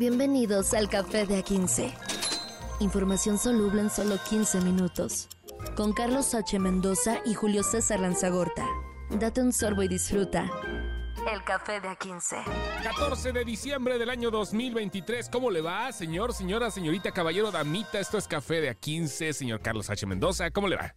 Bienvenidos al Café de A15. Información soluble en solo 15 minutos. Con Carlos H. Mendoza y Julio César Lanzagorta. Date un sorbo y disfruta. El Café de A15. 14 de diciembre del año 2023. ¿Cómo le va, señor, señora, señorita, caballero, damita? Esto es Café de A15, señor Carlos H. Mendoza. ¿Cómo le va?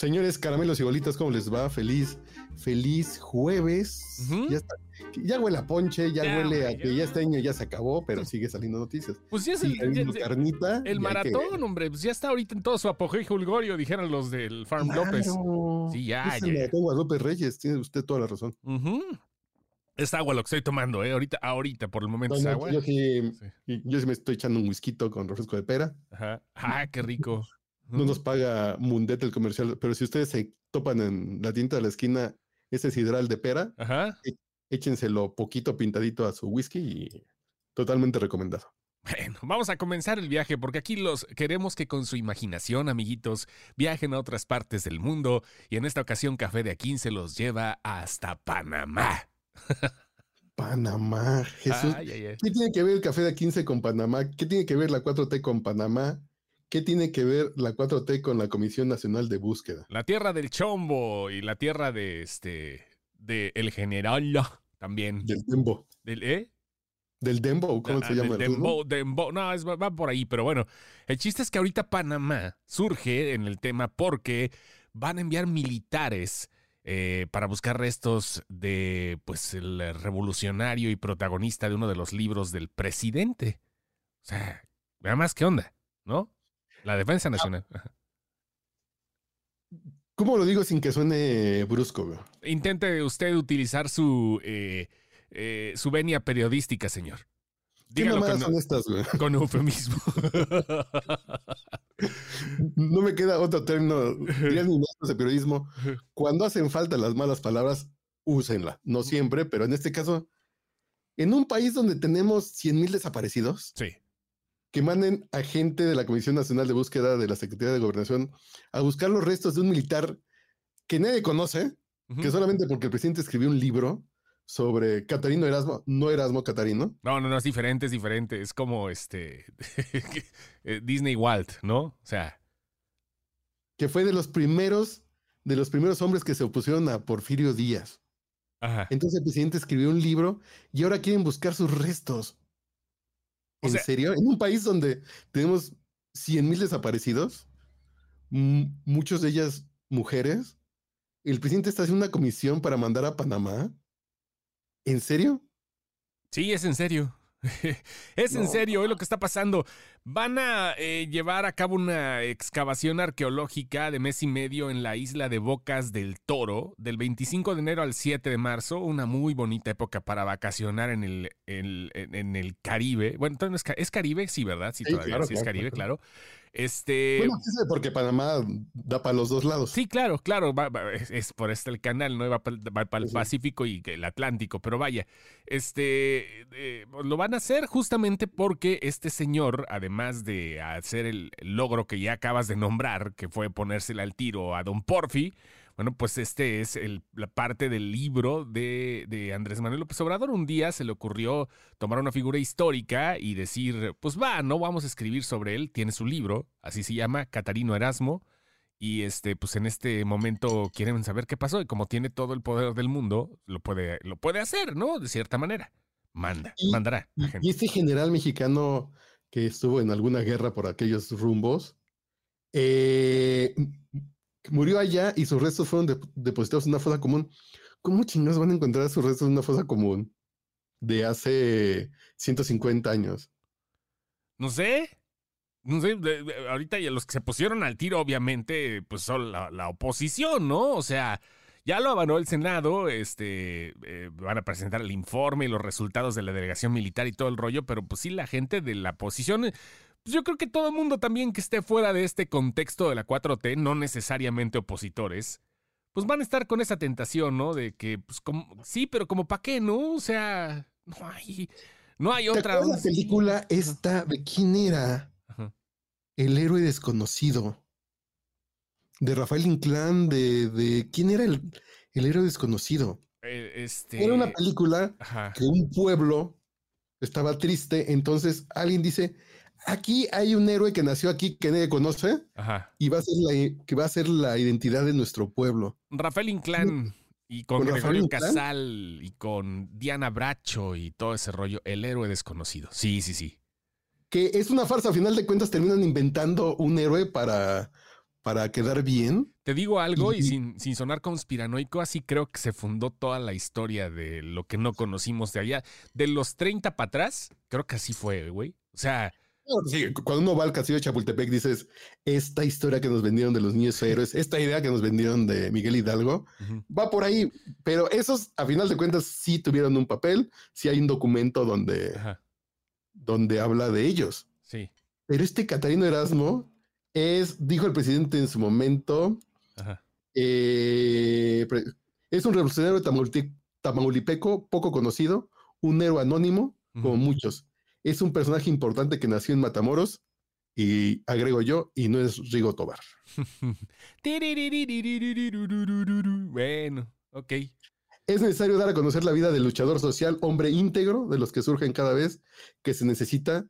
Señores caramelos y bolitas, ¿cómo les va? Feliz, feliz jueves. Ya está. Ya huele a ponche, ya, Ya, huele a que ya. este año ya se acabó, pero sigue saliendo noticias. Pues ya es el, ya- carnita. el que- maratón, hombre. Pues ya está ahorita en todo su apogeo y julgorio, dijeron los del Farm López. Claro. Sí, ya, Es ya. Guadalupe Reyes, tiene usted toda la razón. Ujú. Es agua lo que estoy tomando, ¿eh? Ahorita, ahorita, por el momento es agua. yo, sí, Sí. yo sí me estoy echando un whisky con refresco de pera. Ajá. Ah, qué rico. No nos paga Mundet el comercial, pero si ustedes se topan en la tinta de la esquina ese sidral de pera, Ajá. échenselo poquito pintadito a su whisky y totalmente recomendado. Bueno, vamos a comenzar el viaje porque aquí los queremos que con su imaginación, amiguitos, viajen a otras partes del mundo y en esta ocasión Café de A15 los lleva hasta Panamá. Panamá, Jesús. ¿Qué tiene que ver el café de 15 con Panamá? ¿Qué tiene que ver la 4T con Panamá? ¿Qué tiene que ver la 4T con la Comisión Nacional de Búsqueda? La tierra del chombo y la tierra de este de el general también. Del Dembo. Del, ¿eh? Del Dembo, ¿cómo Ah, se llama? el ritmo? dembow, dembow. No, es- va por ahí, pero bueno. El chiste es que ahorita Panamá surge en el tema porque van a enviar militares eh, para buscar restos de, pues, el revolucionario y protagonista de uno de los libros del presidente. O sea, nada más, ¿qué onda? ¿No? La defensa nacional. Ajá. ¿Cómo lo digo sin que suene brusco? Intente usted utilizar su, eh, eh, su venia periodística, señor. ¿Qué Dígalo con, son estas, güey? con eufemismo. No me queda otro término. Dirían de periodismo. Cuando hacen falta las malas palabras, úsenla. No siempre, pero en este caso, en un país donde tenemos 100 mil desaparecidos, sí. Que manden a gente de la Comisión Nacional de Búsqueda de la Secretaría de Gobernación a buscar los restos de un militar que nadie conoce, que solamente porque el presidente escribió un libro sobre Catarino Erasmo, no Erasmo Catarino, No, no, no, es diferente, es diferente. Es como este eh, Disney Walt, ¿no? O sea, que fue de los primeros, de los primeros hombres que se opusieron a Porfirio Díaz. ajá. Entonces el presidente escribió un libro y ahora quieren buscar sus restos. O ¿En sea- serio? En un país donde tenemos 100 mil desaparecidos, m- muchos de ellas mujeres, el presidente está haciendo una comisión para mandar a Panamá. ¿En serio? Sí, es en serio. es en serio, es lo que está pasando. Van a eh, llevar a cabo una excavación arqueológica de mes y medio en la isla de Bocas del Toro, del 25 de enero al 7 de marzo, una muy bonita época para vacacionar en el, en, en el Caribe. Bueno, entonces es, Ca- es Caribe, sí, ¿verdad? Sí, Sí, todavía claro, sí es claro, Caribe, claro. claro. Este. Bueno, porque Panamá da para los dos lados. Sí, claro, claro, va- va- es, es por este el canal, ¿no? Va para el. Pacífico y el Atlántico, pero vaya, este, eh, lo van a hacer justamente porque este señor, además de hacer el logro que ya acabas de nombrar, que fue ponérsela al tiro a Don Porfi, bueno, pues este es el- la parte del libro de, de Andrés Manuel López Obrador. Un día se le ocurrió tomar una figura histórica y decir, pues va, no vamos a escribir sobre él, tiene su libro, así se llama, Catarino Erasmo. Y este, pues en este momento quieren saber qué pasó. Y como tiene todo el poder del mundo, lo puede, lo puede hacer, ¿no? De cierta manera. Manda, Y- mandará a Y, gente. y este general mexicano que estuvo en alguna guerra por aquellos rumbos, eh, murió allá y sus restos fueron dep- depositados en una fosa común. ¿Cómo chingados van a encontrar sus restos en una fosa común de hace 150 años? No sé. No sé, ahorita ya los que se pusieron al tiro, obviamente, pues son la, la oposición, ¿no? O sea, ya lo avaló el Senado, este, eh, van a presentar el informe y los resultados de la delegación militar y todo el rollo, pero pues sí, la gente de la oposición, eh, pues yo creo que todo el mundo también que esté fuera de este contexto de la 4T, no necesariamente opositores, pues van a estar con esa tentación, ¿no? De que, pues, como, sí, pero como para qué, ¿no? O sea, no hay, no hay ¿Te otra. la película esta de quién era? Ajá. El héroe desconocido. De Rafael Inclán, de, de quién era el, el héroe desconocido. Eh, este. Era una película Ajá. que un pueblo estaba triste, entonces alguien dice, aquí hay un héroe que nació aquí que nadie conoce Ajá. y va a ser la, que va a ser la identidad de nuestro pueblo. Rafael Inclán y con, ¿Con Rafael Gregorio Inclán? Casal y con Diana Bracho y todo ese rollo, el héroe desconocido. Sí, sí, sí. Que es una farsa, a final de cuentas terminan inventando un héroe para, para quedar bien. Te digo algo y Y- sin, sin sonar conspiranoico, así creo que se fundó toda la historia de lo que no conocimos de allá. De los 30 para atrás, creo que así fue, güey. O sea, Sí, cuando uno va al castillo de Chapultepec dices, esta historia que nos vendieron de los niños héroes, esta idea que nos vendieron de Miguel Hidalgo, va por ahí, pero esos a final de cuentas sí tuvieron un papel, sí hay un documento donde, ajá, donde habla de ellos. sí, Pero este Catarino Erasmo es, dijo el presidente en su momento, ajá. eh, es un revolucionario tamaulipe- tamaulipeco poco conocido, un héroe anónimo, como muchos. Es un personaje importante que nació en Matamoros y agrego yo, y no es Rigo Tobar. Bueno, ok. Es necesario dar a conocer la vida del luchador social, hombre íntegro, de los que surgen cada vez que se necesita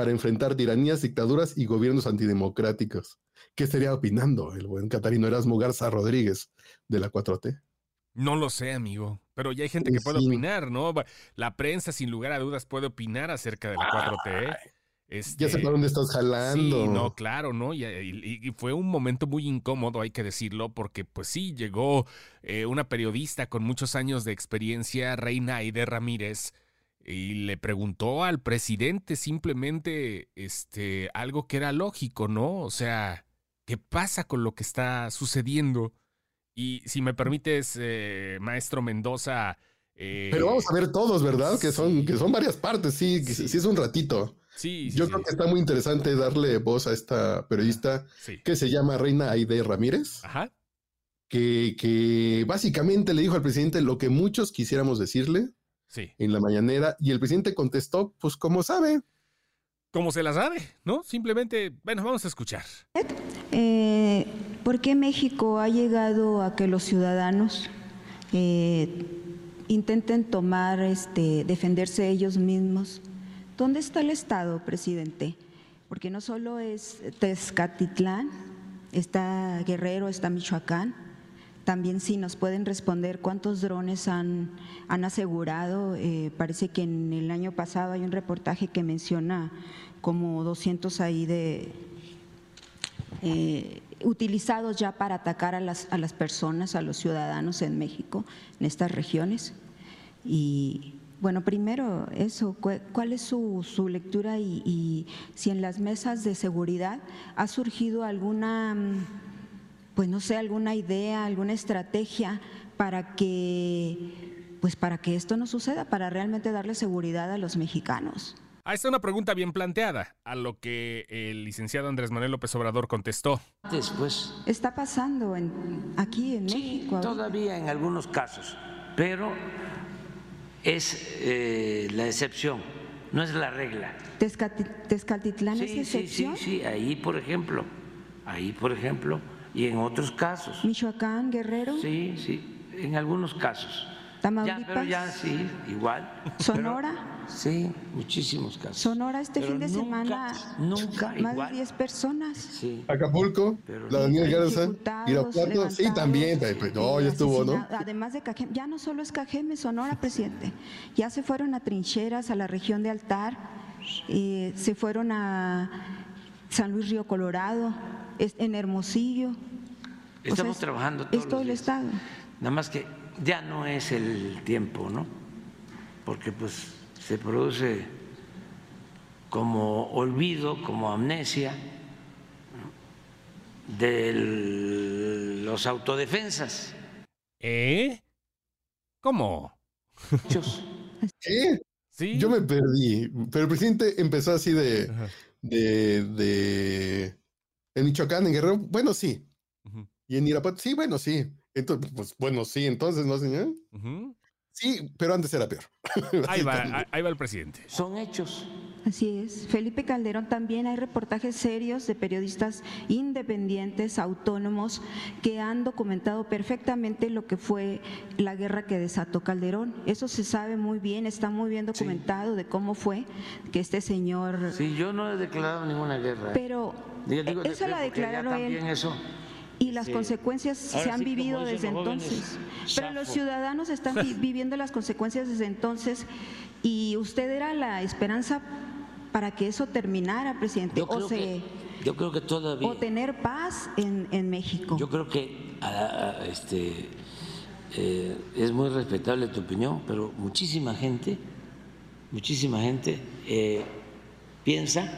para enfrentar tiranías, dictaduras y gobiernos antidemocráticos. ¿Qué estaría opinando el buen Catarino Erasmo Garza Rodríguez de la 4T? No lo sé, amigo, pero ya hay gente que puede sí. opinar, ¿no? La prensa, sin lugar a dudas, puede opinar acerca de la 4T. Este, Ya sé para dónde estás jalando. Sí, no, claro, ¿no? Y, y- y fue un momento muy incómodo, hay que decirlo, porque pues sí, llegó eh, una periodista con muchos años de experiencia, Reina Aide Ramírez, y le preguntó al presidente simplemente este, algo que era lógico, ¿no? O sea, ¿qué pasa con lo que está sucediendo? Y si me permites, eh, maestro Mendoza... eh, Pero vamos a ver todos, ¿verdad? Que son, que son varias partes, sí, Sí. sí es un ratito. Sí, sí, Yo sí, creo que está muy interesante darle voz a esta periodista que se llama Reina Aide Ramírez, Ajá. que, que básicamente le dijo al presidente lo que muchos quisiéramos decirle Sí. en la mañanera y el presidente contestó, pues como sabe. Como se la sabe, ¿no? Simplemente, bueno, vamos a escuchar. Eh, ¿Por qué México ha llegado a que los ciudadanos eh, intenten tomar, este, defenderse ellos mismos? ¿Dónde está el Estado, presidente? Porque no solo es Tezcatitlán, está Guerrero, está Michoacán. También si nos pueden responder cuántos drones han, han asegurado. Eh, parece que en el año pasado hay un reportaje que menciona como 200 ahí de, eh, utilizados ya para atacar a las, a las personas, a los ciudadanos en México, en estas regiones. Y bueno, primero eso, cu- ¿cuál es su, su lectura y, y si en las mesas de seguridad ha surgido alguna, mm, pues no sé, alguna idea, alguna estrategia para que, pues para que esto no suceda, para realmente darle seguridad a los mexicanos? Ahí está una pregunta bien planteada, a lo que el licenciado Andrés Manuel López Obrador contestó. Después, Está pasando en, aquí en sí, México. todavía en algunos casos, pero es eh, la excepción, no es la regla. Tezcati- Tezcatitlán es Sí, sí, sí, excepción. sí, ahí por ejemplo, ahí por ejemplo, y en otros casos. Michoacán, Guerrero, Sí, sí, en algunos casos. Ya, Tamaulipas, pero ya sí, igual. Sonora. Pero- sí, muchísimos casos. Sonora este Pero fin de nunca, semana. Nunca más igual. de 10 personas. Sí. Acapulco, Pero la Daniel Garza, Irapuato, levantados, también, pues, pues, no, ya estuvo, ¿no? Además de Cajeme, ya no solo es Cajeme, Sonora, presidente. Ya se fueron a trincheras, a la región de Altar, eh, se fueron a San Luis Río Colorado, en Hermosillo. O sea, Estamos es- trabajando Es todos todo los el. Estado. Nada más que ya no es el tiempo, ¿no? Porque pues se produce como olvido, como amnesia ¿no? de los autodefensas. ¿Eh? ¿Cómo? ¿Qué? ¿Sí? Yo me perdí, pero el presidente empezó así de, de, en Michoacán, en Guerrero, bueno, sí, y en Irapuato, sí, bueno, sí, entonces, pues, bueno, sí, entonces, ¿no, señor? Sí, pero antes era peor. Ahí va, ahí- va el presidente. Son hechos. Así es. Felipe Calderón también hay reportajes serios de periodistas independientes, autónomos, que han documentado perfectamente lo que fue la guerra que desató Calderón. Eso se sabe muy bien, está muy bien documentado de cómo fue que este señor... Sí, yo no he declarado ninguna guerra. Pero Digo, eso la declaró él. también eso. Y las Sí. consecuencias Ahora se han sí, vivido desde jóvenes, entonces. Pero los ciudadanos están vi- viviendo las consecuencias desde entonces y usted era la esperanza para que eso terminara, presidente, Yo o, creo, se, que, yo creo que todavía. o tener paz en, en México. Yo creo que ah, ah, este, eh, es muy respetable tu opinión, pero muchísima gente, muchísima gente eh, piensa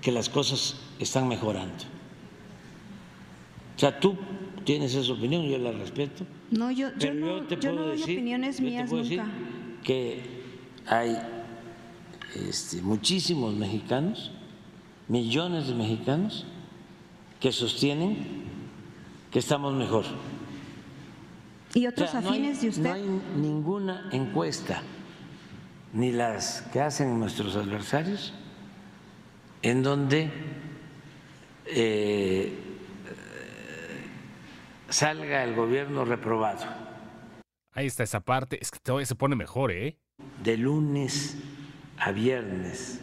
que las cosas están mejorando. O sea, tú tienes esa opinión, yo la respeto. no, yo, yo no, yo te yo puedo no doy decir, opiniones yo te mías decir nunca. que hay este, muchísimos mexicanos, millones de mexicanos, que sostienen que estamos mejor. Y O otros sea, no hay- afines de usted. No hay ninguna encuesta, ni las que hacen nuestros adversarios, en donde eh, salga el gobierno reprobado. Ahí está esa parte. Es que todavía se pone mejor, ¿eh? de lunes a viernes,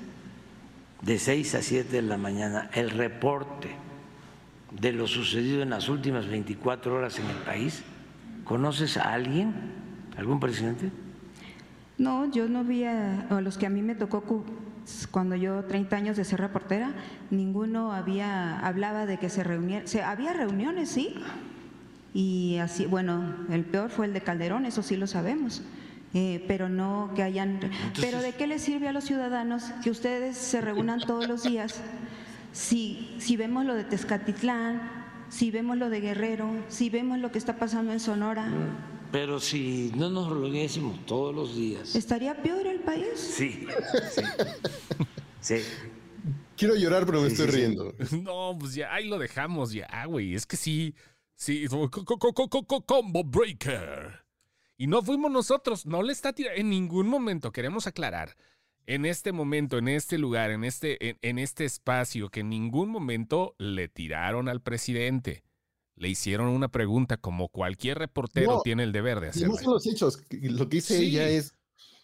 de 6 a 7 de la mañana, el reporte de lo sucedido en las últimas 24 horas en el país. ¿Conoces a alguien, algún presidente? No, yo no vi a, a los que a mí me tocó cuando yo 30 años de ser reportera, ninguno había hablaba de que se reunieran, se, había reuniones, sí, y así, bueno, el peor fue el de Calderón, eso sí lo sabemos, eh, pero no que hayan, pero ¿de qué les sirve a los ciudadanos que ustedes se reúnan todos los días si, si vemos lo de Tezcatitlán, si vemos lo de Guerrero, si vemos lo que está pasando en Sonora, Pero si no nos reuniésemos todos los días. ¿estaría peor el país? Sí, sí. Sí. Quiero llorar, pero me Sí, estoy sí, sí. riendo. No, pues ya, ahí lo dejamos ya, güey. Es que sí, sí, co- co- co- co- co- co- combo breaker. Y no fuimos nosotros, no le está tirando, en ningún momento, queremos aclarar, en este momento, en este lugar, en este, en, en este espacio, que en ningún momento le tiraron al presidente. Le hicieron una pregunta como cualquier reportero No, tiene el deber de Y hacerlo. no son los hechos. Lo que dice Sí. ella es,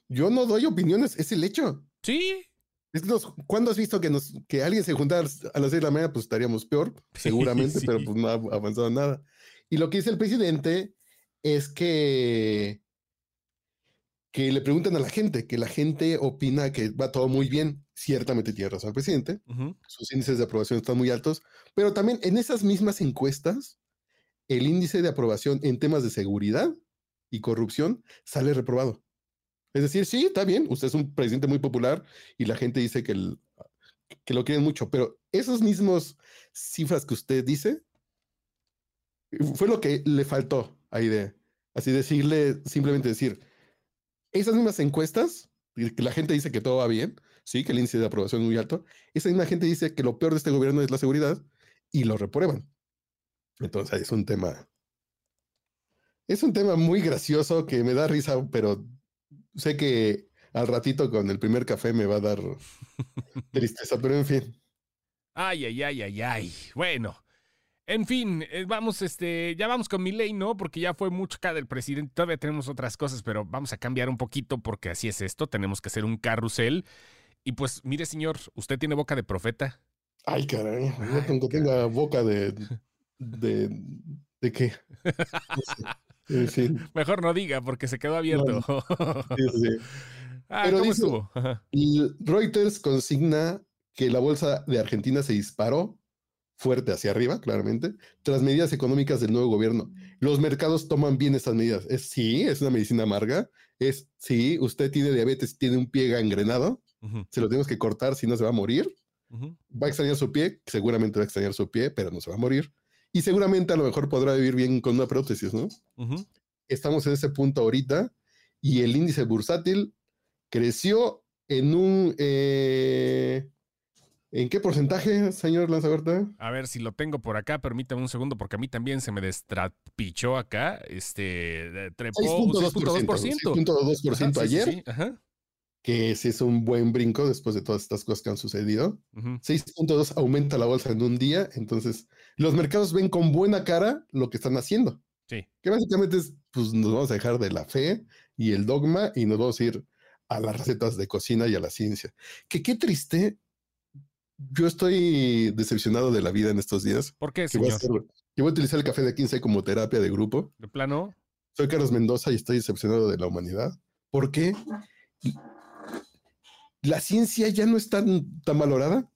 yo no doy opiniones, es el hecho. Sí, Es ¿Cuándo has visto que, nos, que alguien se juntara a las seis de la mañana? Pues estaríamos peor, seguramente, Sí. pero pues no ha avanzado nada. Y lo que dice el presidente es que, que le preguntan a la gente, que la gente opina que va todo muy bien. Ciertamente tiene razón el presidente, sus índices de aprobación están muy altos, pero también en esas mismas encuestas, el índice de aprobación en temas de seguridad y corrupción sale reprobado. Es decir, sí, está bien, usted es un presidente muy popular y la gente dice que, lo quieren mucho, pero esos mismos cifras que usted dice, fue lo que le faltó a IDEA. Así decirle, simplemente decir, esas mismas encuestas, que la gente dice que todo va bien, sí, que el índice de aprobación es muy alto, esa misma gente dice que lo peor de este gobierno es la seguridad y lo reprueban. Entonces es un tema, es un tema muy gracioso que me da risa, pero sé que al ratito con el primer café me va a dar tristeza, pero en fin. Ay, ay, ay, ay, ay. Bueno, en fin, eh, vamos, este, ya vamos con mi ley, ¿no? Porque ya fue mucho acá del presidente. Todavía tenemos otras cosas, pero vamos a cambiar un poquito porque así es esto. Tenemos que hacer un carrusel. Y pues, mire, señor, usted tiene boca de profeta. Ay, caray, no Ay, tengo, tenga boca de, de, de qué. No sé. En fin, Mejor no diga porque se quedó abierto. sí, sí, sí. ah, Pero ¿cómo dice- estuvo? Ajá. Y Reuters consigna que la bolsa de Argentina se disparó fuerte hacia arriba, claramente, tras medidas económicas del nuevo gobierno. Los mercados toman bien estas medidas. Es sí, es una medicina amarga. Es sí, usted tiene diabetes, tiene un pie gangrenado, se lo tenemos que cortar, si no se va a morir. Va a extrañar su pie, seguramente va a extrañar su pie, pero no se va a morir. Y seguramente a lo mejor podrá vivir bien con una prótesis, ¿no? Ujú. Estamos en ese punto ahorita y el índice bursátil creció en un... eh, ¿En qué porcentaje, señor Lanzagorta? A ver si lo tengo por acá, permítame un segundo porque a mí también se me destrapichó acá. Este, trepó un 6.2%. 6.2% Ajá, sí, sí, ayer sí, ajá. Que sí es un buen brinco después de todas estas cosas que han sucedido. Ujú. 6.2 aumenta la bolsa en un día, entonces los mercados ven con buena cara lo que están haciendo, Sí. que básicamente es, pues nos vamos a dejar de la fe y el dogma y nos vamos a ir a las recetas de cocina y a la ciencia. Que qué triste. Yo estoy decepcionado de la vida en estos días. ¿Por qué, Que voy, a señor? hacer- que voy a utilizar el café de 15 como terapia de grupo. ¿De plano? Soy Carlos Mendoza y estoy decepcionado de la humanidad. ¿Por qué? La ciencia ya no está tan, tan valorada.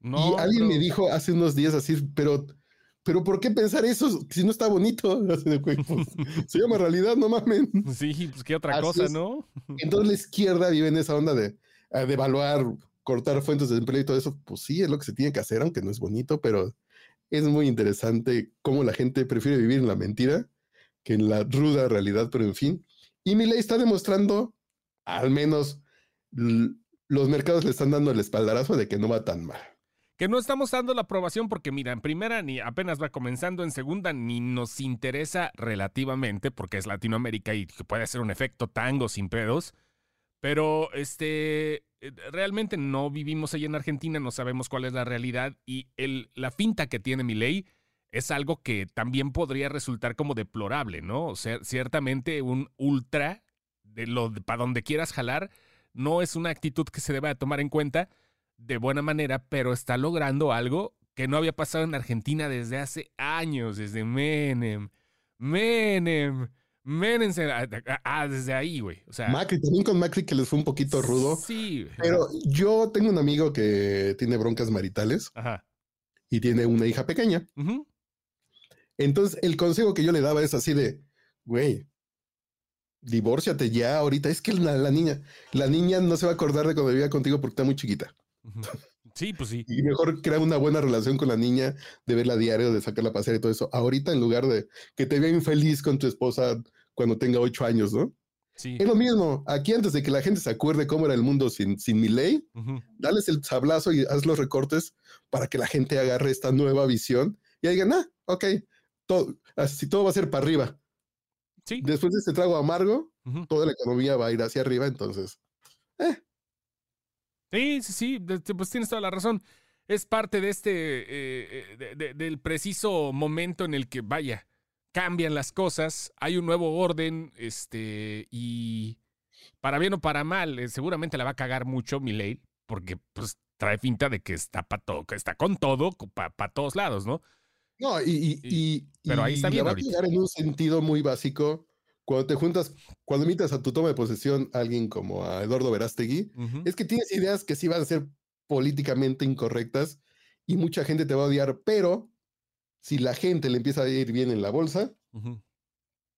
No. y alguien me dijo hace unos días así, pero, pero ¿por qué pensar eso si no está bonito? Pues, se llama realidad, no mames. Sí, pues qué otra Así cosa, es. ¿no? Entonces la izquierda vive en esa onda de, de evaluar, cortar fuentes de empleo y todo eso. Pues sí, es lo que se tiene que hacer, aunque no es bonito, pero es muy interesante cómo la gente prefiere vivir en la mentira que en la ruda realidad, pero en fin. Y mi ley está demostrando, al menos los mercados le están dando el espaldarazo de que no va tan mal. Que no estamos dando la aprobación porque, mira, en primera ni apenas va comenzando, en segunda ni nos interesa relativamente porque es Latinoamérica y puede ser un efecto tango sin pedos. Pero este eh, realmente no vivimos ahí en Argentina, no sabemos cuál es la realidad y la finta que tiene mi ley es algo que también podría resultar como deplorable, ¿no? O sea, ciertamente un ultra de lo para donde quieras jalar no es una actitud que se deba de tomar en cuenta de buena manera, pero está logrando algo que no había pasado en Argentina desde hace años, desde Menem, Menem, Menem, se- ah, ah, desde ahí, güey. O sea, Macri, también con Macri que les fue un poquito rudo. Sí, Pero yo tengo un amigo que tiene broncas maritales ajá. y tiene una hija pequeña. Entonces, el consejo que yo le daba es así de, güey, divórciate ya ahorita. Es que la, la niña, la niña no se va a acordar de cuando vivía contigo porque está muy chiquita. Sí, pues sí. Y mejor crea una buena relación con la niña, de verla a diario, de sacarla a pasear y todo eso. Ahorita, en lugar de que te vea infeliz con tu esposa cuando tenga ocho años, ¿no? Sí. Es lo mismo. Aquí, antes de que la gente se acuerde cómo era el mundo sin, sin mi ley, Ujú. dales el sablazo y haz los recortes para que la gente agarre esta nueva visión y digan, ah, ok, todo, así todo va a ser para arriba. Sí. Después de este trago amargo, toda la economía va a ir hacia arriba, entonces. Sí, sí, sí, de- pues tienes toda la razón. Es parte de este, eh, eh, de- de- del preciso momento en el que, vaya, cambian las cosas, hay un nuevo orden, este, y para bien o para mal, eh, seguramente la va a cagar mucho ley, porque pues trae finta de que está para todo, que está con todo, para todos lados, ¿no? No, y, y, Y- pero ahí y está la bien va a llegar en un sentido muy básico. Cuando te juntas, cuando invitas a tu toma de posesión a alguien como a Eduardo Verástegui, es que tienes ideas que sí van a ser políticamente incorrectas y mucha gente te va a odiar, pero si la gente le empieza a ir bien en la bolsa,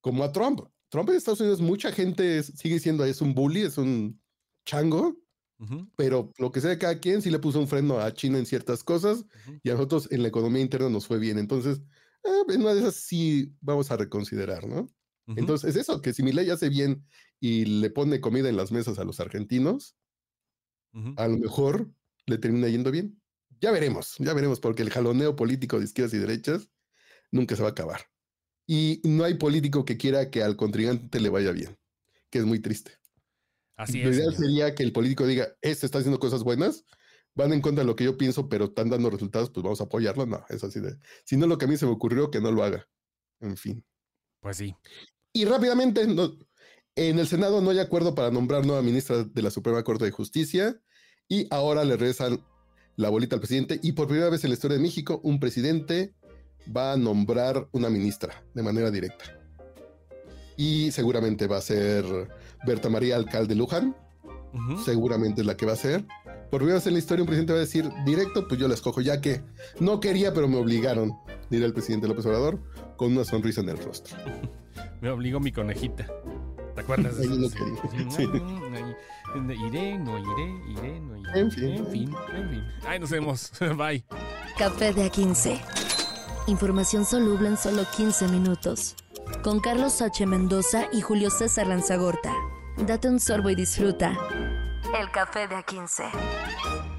como a Trump. Trump en Estados Unidos, mucha gente es- sigue siendo, es un bully, es un chango, Pero lo que sea de cada quien sí le puso un freno a China en ciertas cosas y a nosotros en la economía interna nos fue bien. Entonces, ah, en una de esas sí vamos a reconsiderar, ¿no? Entonces, es eso, que si mi ley hace bien y le pone comida en las mesas a los argentinos, a lo mejor le termina yendo bien. Ya veremos, ya veremos, porque el jaloneo político de izquierdas y derechas nunca se va a acabar. Y no hay político que quiera que al contrincante le vaya bien, que es muy triste. Así Lo es. ideal sería que el político diga, este está haciendo cosas buenas, van en contra de lo que yo pienso, pero están dando resultados, pues vamos a apoyarlo. No, es así de, si no lo que a mí se me ocurrió, que no lo haga. En fin. Pues sí. Y rápidamente, no- en el Senado no hay acuerdo para nombrar nueva ministra de la Suprema Corte de Justicia y ahora le regresan la bolita al presidente y por primera vez en la historia de México un presidente va a nombrar una ministra de manera directa. Y seguramente va a ser Berta María Alcalde Luján, seguramente es la que va a ser. Por primera vez en la historia un presidente va a decir directo, pues yo la escojo, ya que no quería, pero me obligaron, dirá el presidente López Obrador, con una sonrisa en el rostro. Me obligó mi conejita. ¿Te acuerdas? de Ahí eso? lo Sí. ahí. Iré, no iré, iré, no iré. En fin. En fin, en fin. Ay, nos vemos. Bye. Café de A15. Información soluble en solo 15 minutos. Con Carlos H. Mendoza y Julio César Lanzagorta. Date un sorbo y disfruta. El café de A15.